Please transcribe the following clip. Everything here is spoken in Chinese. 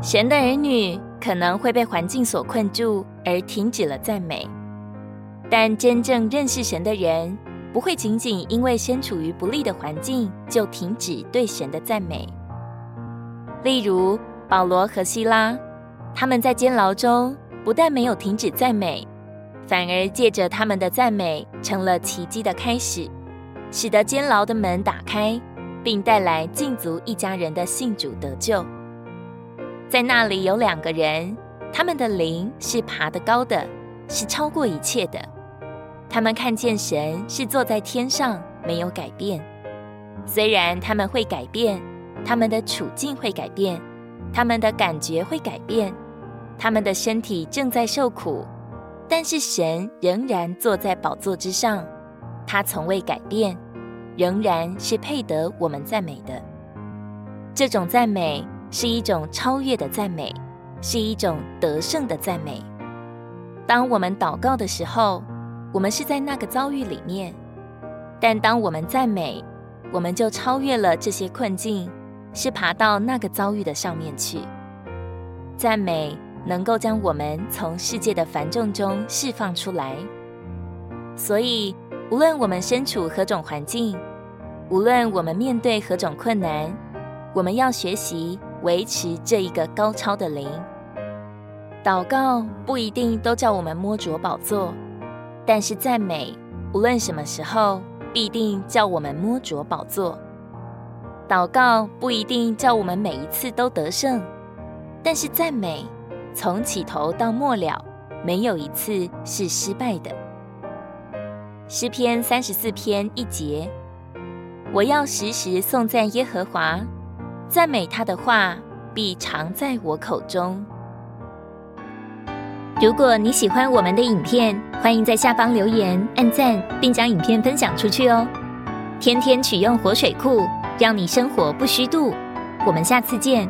神的儿女可能会被环境所困住，而停止了赞美。但真正认识神的人，不会仅仅因为身处于不利的环境就停止对神的赞美。例如保罗和希拉，他们在监牢中不但没有停止赞美，反而借着他们的赞美成了奇迹的开始，使得监牢的门打开，并带来禁足一家人的信主得救。在那里有两个人，他们的灵是爬得高的，是超过一切的。他们看见神是坐在天上，没有改变。虽然他们会改变，他们的处境会改变，他们的感觉会改变，他们的身体正在受苦，但是神仍然坐在宝座之上，他从未改变，仍然是配得我们赞美的。这种赞美是一种超越的赞美，是一种得胜的赞美。当我们祷告的时候，我们是在那个遭遇里面，但当我们赞美，我们就超越了这些困境，是爬到那个遭遇的上面去。赞美能够将我们从世界的繁重中释放出来。所以，无论我们身处何种环境，无论我们面对何种困难，我们要学习维持这一个高超的灵。祷告不一定都叫我们摸着宝座。但是赞美，无论什么时候，必定叫我们摸着宝座。祷告不一定叫我们每一次都得胜，但是赞美，从起头到末了，没有一次是失败的。诗篇三十四篇一节，我要时时颂赞耶和华，赞美他的话必常在我口中。如果你喜欢我们的影片，欢迎在下方留言、按赞，并将影片分享出去哦。天天取用活水库，让你生活不虚度。我们下次见。